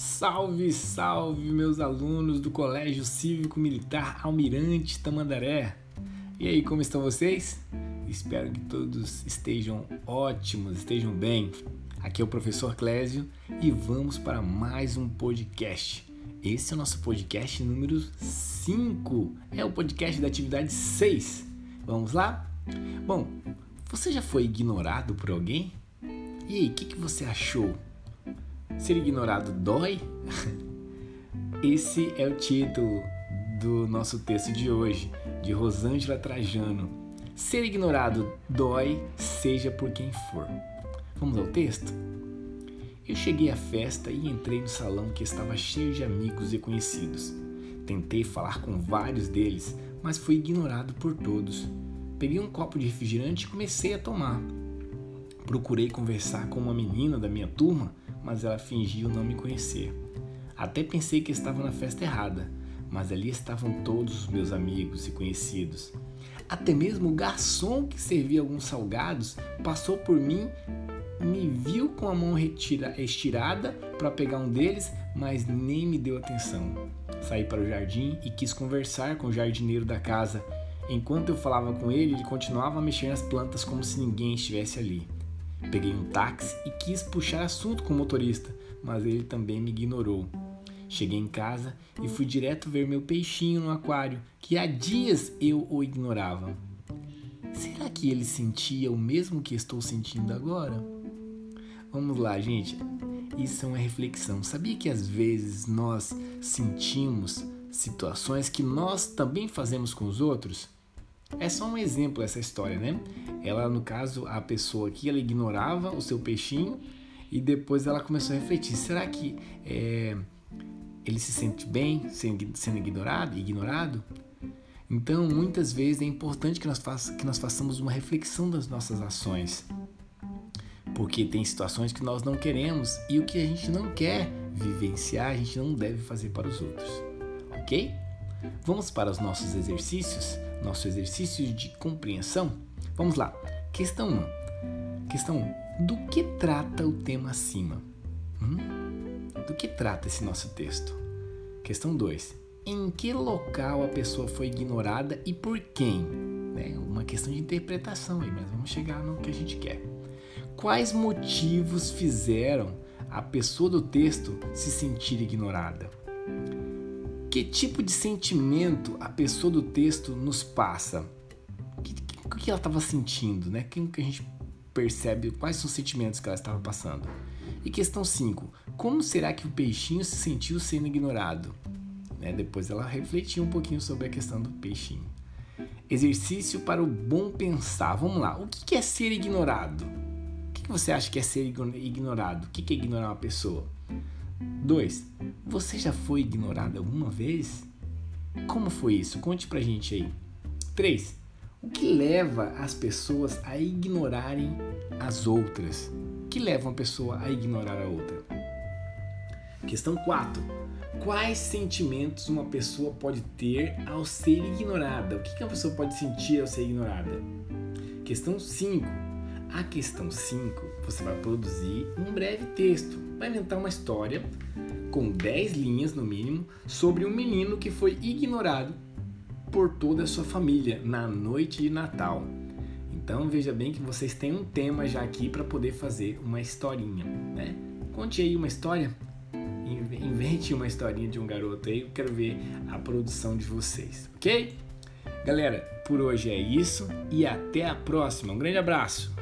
Salve, salve, meus alunos do Colégio Cívico Militar Almirante Tamandaré. E aí, como estão vocês? Espero que todos estejam ótimos, estejam bem. Aqui é o professor Clésio e vamos para mais um podcast. Esse é o nosso podcast número 5. É o podcast da atividade 6. Vamos lá? Bom, você já foi ignorado por alguém? E aí, o que, que você achou? Ser ignorado dói? Esse é o título do nosso texto de hoje, de Rosângela Trajano. Ser ignorado dói, seja por quem for. Vamos ao texto? Eu cheguei à festa e entrei no salão que estava cheio de amigos e conhecidos. Tentei falar com vários deles, mas fui ignorado por todos. Peguei um copo de refrigerante e comecei a tomar. Procurei conversar com uma menina da minha turma, mas ela fingiu não me conhecer. Até pensei que estava na festa errada, mas ali estavam todos os meus amigos e conhecidos. Até mesmo o garçom que servia alguns salgados passou por mim, me viu com a mão retira, estirada para pegar um deles, mas nem me deu atenção. Saí para o jardim e quis conversar com o jardineiro da casa. Enquanto eu falava com ele, ele continuava a mexer nas plantas como se ninguém estivesse ali. Peguei um táxi e quis puxar assunto com o motorista, mas ele também me ignorou. Cheguei em casa e fui direto ver meu peixinho no aquário, que há dias eu o ignorava. Será que ele sentia o mesmo que estou sentindo agora? Vamos lá, gente. Isso é uma reflexão. Sabia que às vezes nós sentimos situações que nós também fazemos com os outros? É só um exemplo essa história, né? Ela, no caso, a pessoa aqui, ela ignorava o seu peixinho e depois ela começou a refletir: será que é, ele se sente bem sendo, sendo ignorado, ignorado? Então, muitas vezes é importante que nós, faça, que nós façamos uma reflexão das nossas ações. Porque tem situações que nós não queremos e o que a gente não quer vivenciar, a gente não deve fazer para os outros. Ok? Vamos para os nossos exercícios? Nosso exercício de compreensão. Vamos lá. Questão 1. Questão 1. Do que trata o tema acima? Hum? Do que trata esse nosso texto? Questão 2. Em que local a pessoa foi ignorada e por quem? É uma questão de interpretação aí, mas vamos chegar no que a gente quer. Quais motivos fizeram a pessoa do texto se sentir ignorada? Que tipo de sentimento a pessoa do texto nos passa? O que, ela estava sentindo, né? Como que a gente percebe quais são os sentimentos que ela estava passando? E questão 5. Como será que o peixinho se sentiu sendo ignorado? Né? Depois ela refletiu um pouquinho sobre a questão do peixinho. Exercício para o bom pensar. Vamos lá. O que é ser ignorado? O que você acha que é ser ignorado? O que é ignorar uma pessoa? 2. Você já foi ignorado alguma vez? Como foi isso? Conte pra gente aí. 3. O que leva as pessoas a ignorarem as outras? O que leva uma pessoa a ignorar a outra? Questão 4. Quais sentimentos uma pessoa pode ter ao ser ignorada? O que uma pessoa pode sentir ao ser ignorada? Questão 5. A questão 5, você vai produzir um breve texto vai inventar uma história com 10 linhas no mínimo sobre um menino que foi ignorado por toda a sua família na noite de Natal. Então veja bem que vocês têm um tema já aqui para poder fazer uma historinha, né? Conte aí uma história, invente uma historinha de um garoto aí, eu quero ver a produção de vocês, ok? Galera, por hoje é isso e até a próxima. Um grande abraço!